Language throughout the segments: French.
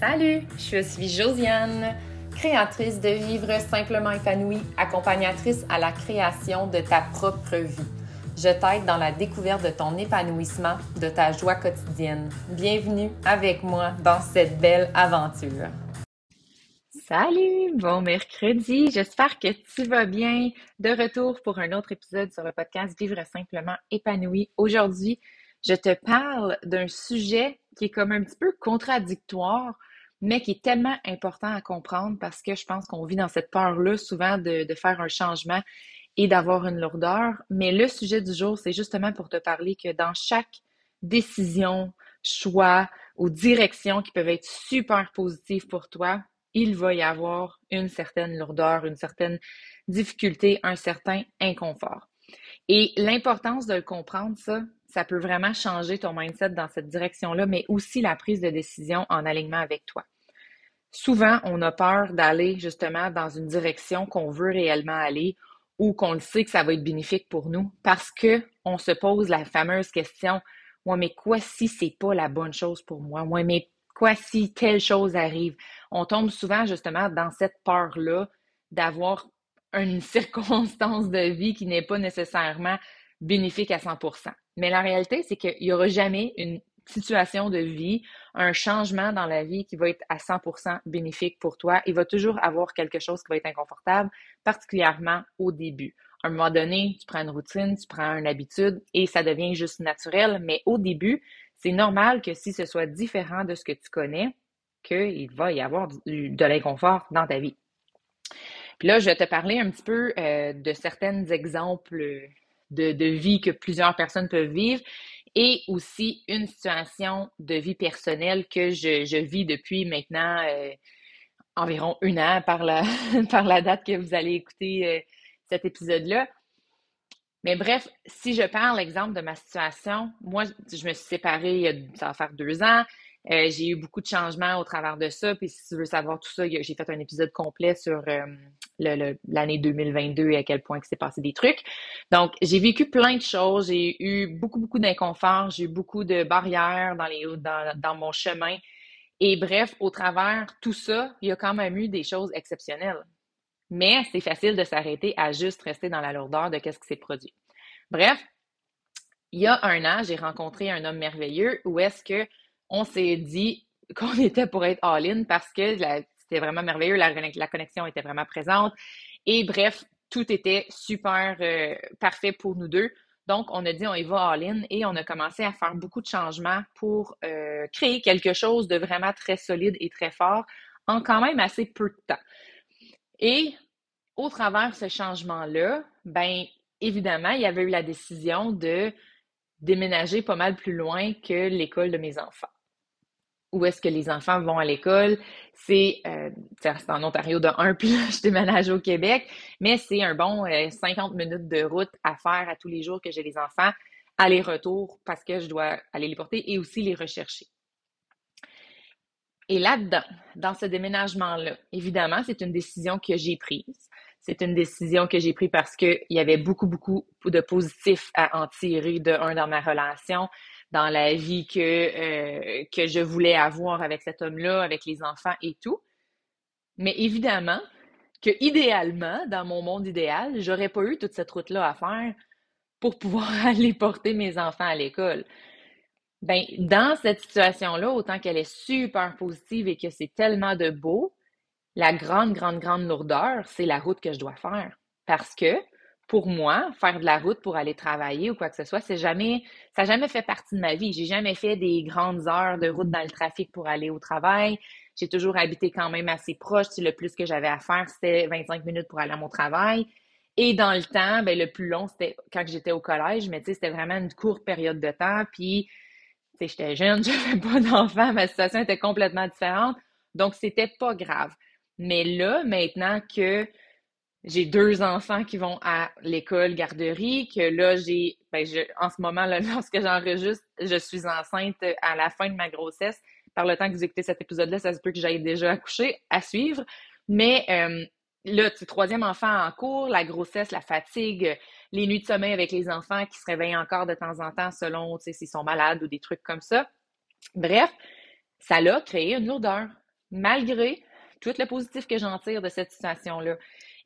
Salut, je suis Josiane, créatrice de Vivre simplement épanouie, accompagnatrice à la création de ta propre vie. Je t'aide dans la découverte de ton épanouissement, de ta joie quotidienne. Bienvenue avec moi dans cette belle aventure. Salut, bon mercredi, j'espère que tu vas bien. De retour pour un autre épisode sur le podcast Vivre simplement épanoui. Aujourd'hui, je te parle d'un sujet qui est comme un petit peu contradictoire, mais qui est tellement important à comprendre parce que je pense qu'on vit dans cette peur-là souvent de, faire un changement et d'avoir une lourdeur. Mais le sujet du jour, c'est justement pour te parler que dans chaque décision, choix ou direction qui peuvent être super positives pour toi, il va y avoir une certaine lourdeur, une certaine difficulté, un certain inconfort. Et l'importance de le comprendre, ça, ça peut vraiment changer ton mindset dans cette direction-là, mais aussi la prise de décision en alignement avec toi. Souvent, on a peur d'aller justement dans une direction qu'on veut réellement aller ou qu'on le sait que ça va être bénéfique pour nous parce que on se pose la fameuse question Ouais, mais quoi si c'est pas la bonne chose pour moi? Ouais, mais quoi si telle chose arrive? On tombe souvent justement dans cette peur-là d'avoir une circonstance de vie qui n'est pas nécessairement bénéfique à 100 Mais la réalité, c'est qu'il n'y aura jamais une situation de vie, un changement dans la vie qui va être à 100% bénéfique pour toi. Il va toujours avoir quelque chose qui va être inconfortable, particulièrement au début. À un moment donné, tu prends une routine, tu prends une habitude et ça devient juste naturel. Mais au début, c'est normal que si ce soit différent de ce que tu connais, qu'il va y avoir de l'inconfort dans ta vie. Puis là, je vais te parler un petit peu euh, de certains exemples de, vie que plusieurs personnes peuvent vivre et aussi une situation de vie personnelle que je, vis depuis maintenant euh, environ un an par la, date que vous allez écouter euh, cet épisode-là. Mais bref, si je parle l'exemple de ma situation, moi, je me suis séparée, ça va faire deux ans. Euh, j'ai eu beaucoup de changements au travers de ça. Puis si tu veux savoir tout ça, j'ai fait un épisode complet sur euh, l'année 2022 et à quel point il s'est passé des trucs. Donc, j'ai vécu plein de choses. J'ai eu beaucoup, beaucoup d'inconfort. J'ai eu beaucoup de barrières dans, les, dans, dans mon chemin. Et bref, au travers tout ça, il y a quand même eu des choses exceptionnelles. Mais c'est facile de s'arrêter à juste rester dans la lourdeur de qu'est-ce qui s'est produit. Bref, il y a un an, j'ai rencontré un homme merveilleux où est-ce que on s'est dit qu'on était pour être all-in parce que c'était vraiment merveilleux, la, connexion était vraiment présente. Et bref, tout était super euh, parfait pour nous deux. Donc, on a dit on y va all-in et on a commencé à faire beaucoup de changements pour euh, créer quelque chose de vraiment très solide et très fort en quand même assez peu de temps. Et au travers de ce changement-là, ben évidemment, il y avait eu la décision de déménager pas mal plus loin que l'école de mes enfants où est-ce que les enfants vont à l'école. C'est euh, en Ontario de 1, puis là, je déménage au Québec, mais c'est un bon 50 euh, minutes de route à faire à tous les jours que j'ai les enfants, aller-retour, parce que je dois aller les porter et aussi les rechercher. Et là-dedans, dans ce déménagement-là, évidemment, c'est une décision que j'ai prise. C'est une décision que j'ai prise parce qu'il y avait beaucoup, beaucoup de positifs à en tirer de un dans ma relation, dans la vie que, euh, que je voulais avoir avec cet homme-là, avec les enfants et tout. Mais évidemment que idéalement, dans mon monde idéal, j'aurais pas eu toute cette route-là à faire pour pouvoir aller porter mes enfants à l'école. Ben, dans cette situation-là, autant qu'elle est super positive et que c'est tellement de beau, la grande, grande, grande lourdeur, c'est la route que je dois faire. Parce que pour moi, faire de la route pour aller travailler ou quoi que ce soit, c'est jamais, ça n'a jamais fait partie de ma vie. J'ai jamais fait des grandes heures de route dans le trafic pour aller au travail. J'ai toujours habité quand même assez proche. Le plus que j'avais à faire, c'était 25 minutes pour aller à mon travail. Et dans le temps, ben, le plus long, c'était quand j'étais au collège, mais tu sais, c'était vraiment une courte période de temps. Puis, j'étais jeune, je n'avais pas d'enfant, ma situation était complètement différente. Donc, c'était pas grave. Mais là, maintenant que j'ai deux enfants qui vont à l'école garderie, que là, j'ai, ben, en ce moment, là, lorsque j'enregistre, je suis enceinte à la fin de ma grossesse. Par le temps que vous écoutez cet épisode-là, ça se peut que j'aille déjà accoucher, à suivre. Mais euh, là, tu troisième enfant en cours, la grossesse, la fatigue, les nuits de sommeil avec les enfants qui se réveillent encore de temps en temps selon, s'ils sont malades ou des trucs comme ça. Bref, ça l'a créé une lourdeur. malgré tout le positif que j'en tire de cette situation-là.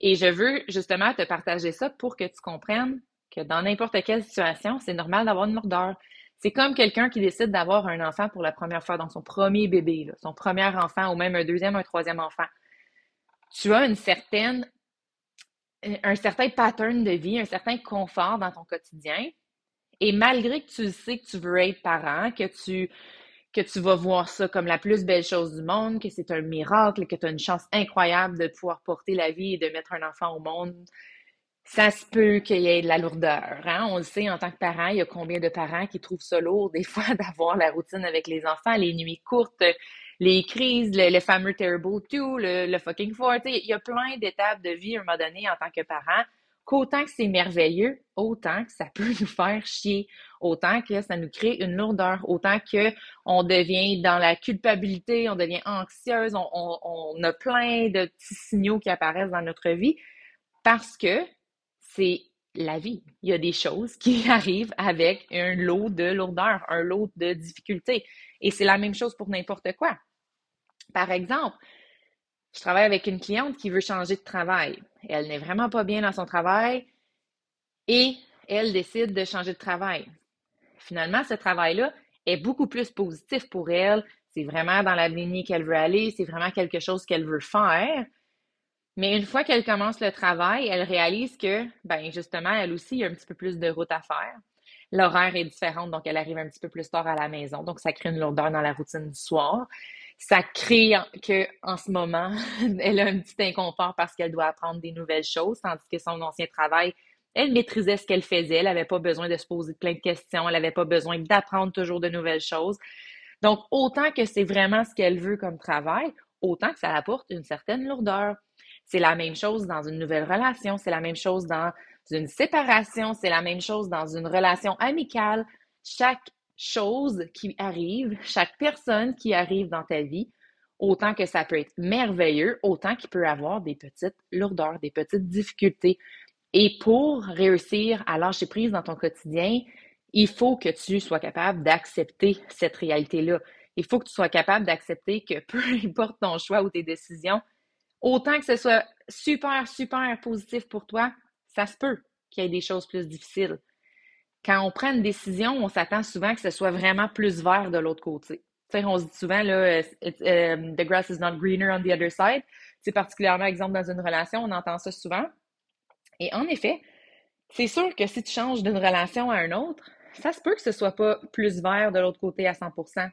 Et je veux justement te partager ça pour que tu comprennes que dans n'importe quelle situation, c'est normal d'avoir une lourdeur. C'est comme quelqu'un qui décide d'avoir un enfant pour la première fois, dans son premier bébé, son premier enfant ou même un deuxième, un troisième enfant. Tu as une certaine, un certain pattern de vie, un certain confort dans ton quotidien. Et malgré que tu sais que tu veux être parent, que tu, que tu vas voir ça comme la plus belle chose du monde, que c'est un miracle, que tu as une chance incroyable de pouvoir porter la vie et de mettre un enfant au monde, ça se peut qu'il y ait de la lourdeur. Hein? On le sait en tant que parent, il y a combien de parents qui trouvent ça lourd des fois d'avoir la routine avec les enfants, les nuits courtes, les crises, le, fameux terrible two, le, fucking four. Il y a plein d'étapes de vie à un moment donné en tant que parent qu'autant que c'est merveilleux, autant que ça peut nous faire chier, autant que ça nous crée une lourdeur, autant que on devient dans la culpabilité, on devient anxieuse, on, on a plein de petits signaux qui apparaissent dans notre vie parce que c'est la vie. Il y a des choses qui arrivent avec un lot de lourdeur, un lot de difficultés. Et c'est la même chose pour n'importe quoi. Par exemple, je travaille avec une cliente qui veut changer de travail. Elle n'est vraiment pas bien dans son travail et elle décide de changer de travail. Finalement, ce travail-là est beaucoup plus positif pour elle. C'est vraiment dans la lignée qu'elle veut aller, c'est vraiment quelque chose qu'elle veut faire. Mais une fois qu'elle commence le travail, elle réalise que, ben justement, elle aussi, a un petit peu plus de route à faire. L'horaire est différent, donc elle arrive un petit peu plus tard à la maison. Donc, ça crée une lourdeur dans la routine du soir. Ça crée que, en ce moment, elle a un petit inconfort parce qu'elle doit apprendre des nouvelles choses, tandis que son ancien travail, elle maîtrisait ce qu'elle faisait. Elle n'avait pas besoin de se poser plein de questions. Elle n'avait pas besoin d'apprendre toujours de nouvelles choses. Donc, autant que c'est vraiment ce qu'elle veut comme travail, autant que ça apporte une certaine lourdeur. C'est la même chose dans une nouvelle relation, c'est la même chose dans une séparation, c'est la même chose dans une relation amicale. Chaque chose qui arrive, chaque personne qui arrive dans ta vie, autant que ça peut être merveilleux, autant qu'il peut avoir des petites lourdeurs, des petites difficultés. Et pour réussir à lâcher prise dans ton quotidien, il faut que tu sois capable d'accepter cette réalité-là. Il faut que tu sois capable d'accepter que peu importe ton choix ou tes décisions, autant que ce soit super, super positif pour toi, ça se peut qu'il y ait des choses plus difficiles. Quand on prend une décision, on s'attend souvent que ce soit vraiment plus vert de l'autre côté. on se dit souvent, là, um, the grass is not greener on the other side. C'est particulièrement exemple dans une relation, on entend ça souvent. Et en effet, c'est sûr que si tu changes d'une relation à une autre, ça se peut que ce soit pas plus vert de l'autre côté à 100%.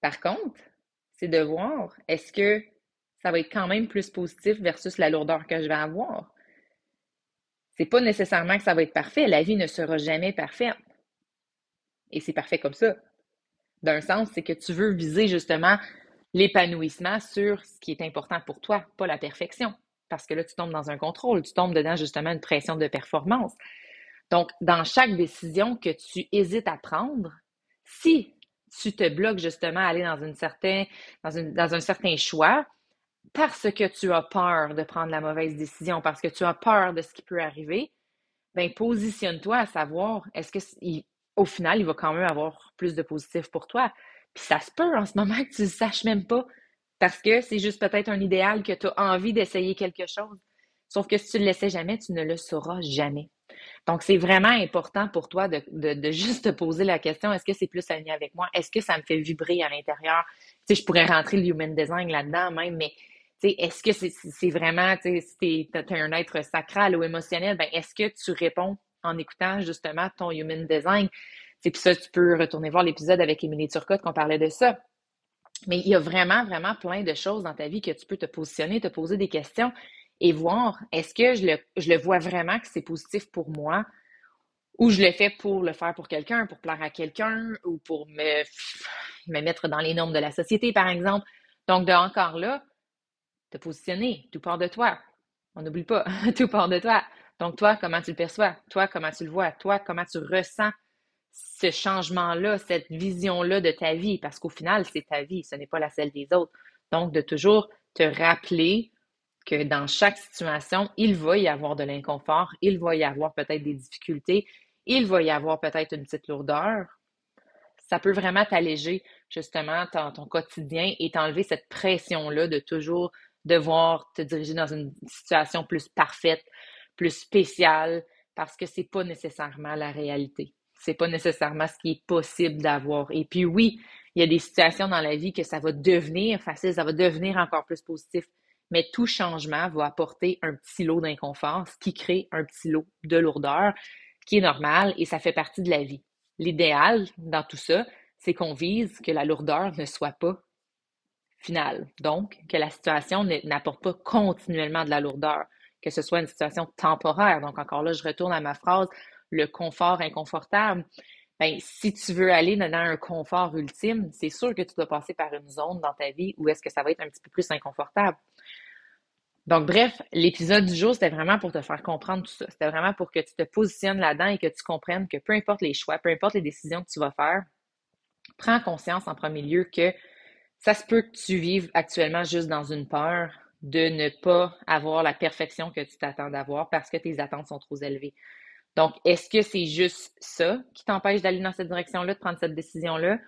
Par contre, c'est de voir, est-ce que ça va être quand même plus positif versus la lourdeur que je vais avoir. C'est pas nécessairement que ça va être parfait. La vie ne sera jamais parfaite. Et c'est parfait comme ça. D'un sens, c'est que tu veux viser justement l'épanouissement sur ce qui est important pour toi, pas la perfection. Parce que là, tu tombes dans un contrôle, tu tombes dedans justement une pression de performance. Donc, dans chaque décision que tu hésites à prendre, si tu te bloques justement à aller dans, dans un certain choix, parce que tu as peur de prendre la mauvaise décision, parce que tu as peur de ce qui peut arriver, ben positionne-toi à savoir est-ce que au final, il va quand même avoir plus de positif pour toi. Puis ça se peut en ce moment que tu ne saches même pas parce que c'est juste peut-être un idéal que tu as envie d'essayer quelque chose. Sauf que si tu ne le laissais jamais, tu ne le sauras jamais. Donc, c'est vraiment important pour toi de, de, juste te poser la question, est-ce que c'est plus aligné avec moi? Est-ce que ça me fait vibrer à l'intérieur? Tu sais, je pourrais rentrer le human design là-dedans même, mais est-ce que c'est vraiment, si tu es, un être sacral ou émotionnel, ben, est-ce que tu réponds en écoutant justement ton human design? Puis ça, tu peux retourner voir l'épisode avec Émilie Turcotte qu'on parlait de ça. Mais il y a vraiment, vraiment plein de choses dans ta vie que tu peux te positionner, te poser des questions et voir est-ce que je le, vois vraiment que c'est positif pour moi ou je le fais pour le faire pour quelqu'un, pour plaire à quelqu'un ou pour me, me mettre dans les normes de la société, par exemple? Donc, de encore là, te positionner, tout part de toi. On n'oublie pas, tout part de toi. Donc, toi, comment tu le perçois? Toi, comment tu le vois? Toi, comment tu ressens ce changement-là, cette vision-là de ta vie? Parce qu'au final, c'est ta vie, ce n'est pas la celle des autres. Donc, de toujours te rappeler que dans chaque situation, il va y avoir de l'inconfort, il va y avoir peut-être des difficultés, il va y avoir peut-être une petite lourdeur. Ça peut vraiment t'alléger justement ton, ton quotidien et t'enlever cette pression-là de toujours devoir te diriger dans une situation plus parfaite, plus spéciale, parce que c'est pas nécessairement la réalité. C'est pas nécessairement ce qui est possible d'avoir. Et puis oui, il y a des situations dans la vie que ça va devenir facile, ça va devenir encore plus positif. Mais tout changement va apporter un petit lot d'inconfort, ce qui crée un petit lot de lourdeur, qui est normal et ça fait partie de la vie. L'idéal dans tout ça, c'est qu'on vise que la lourdeur ne soit pas finale. Donc, que la situation n'apporte pas continuellement de la lourdeur, que ce soit une situation temporaire. Donc, encore là, je retourne à ma phrase, le confort inconfortable. Ben, si tu veux aller dans un confort ultime, c'est sûr que tu dois passer par une zone dans ta vie où est-ce que ça va être un petit peu plus inconfortable. Donc, bref, l'épisode du jour, c'était vraiment pour te faire comprendre tout ça. C'était vraiment pour que tu te positionnes là-dedans et que tu comprennes que peu importe les choix, peu importe les décisions que tu vas faire, prends conscience en premier lieu que ça se peut que tu vives actuellement juste dans une peur de ne pas avoir la perfection que tu t'attends d'avoir parce que tes attentes sont trop élevées. Donc, est-ce que c'est juste ça qui t'empêche d'aller dans cette direction-là, de prendre cette décision-là,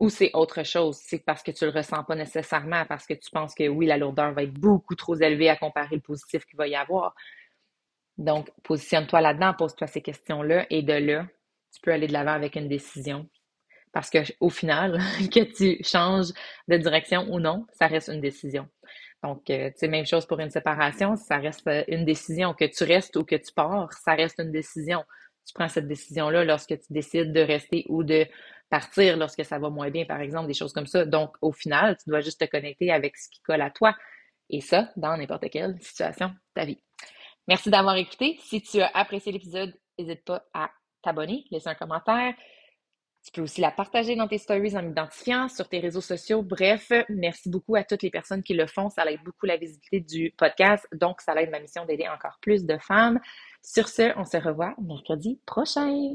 ou c'est autre chose? C'est parce que tu le ressens pas nécessairement, parce que tu penses que oui, la lourdeur va être beaucoup trop élevée à comparer le positif qu'il va y avoir. Donc, positionne-toi là-dedans, pose-toi ces questions-là, et de là, tu peux aller de l'avant avec une décision. Parce que au final, que tu changes de direction ou non, ça reste une décision. Donc, euh, tu sais, même chose pour une séparation, ça reste euh, une décision. Que tu restes ou que tu pars, ça reste une décision. Tu prends cette décision-là lorsque tu décides de rester ou de partir lorsque ça va moins bien, par exemple, des choses comme ça. Donc, au final, tu dois juste te connecter avec ce qui colle à toi. Et ça, dans n'importe quelle situation de ta vie. Merci d'avoir écouté. Si tu as apprécié l'épisode, n'hésite pas à t'abonner, laisser un commentaire, tu peux aussi la partager dans tes stories en m'identifiant sur tes réseaux sociaux. Bref, merci beaucoup à toutes les personnes qui le font. Ça aide beaucoup la visibilité du podcast. Donc, ça aide ma mission d'aider encore plus de femmes. Sur ce, on se revoit mercredi prochain.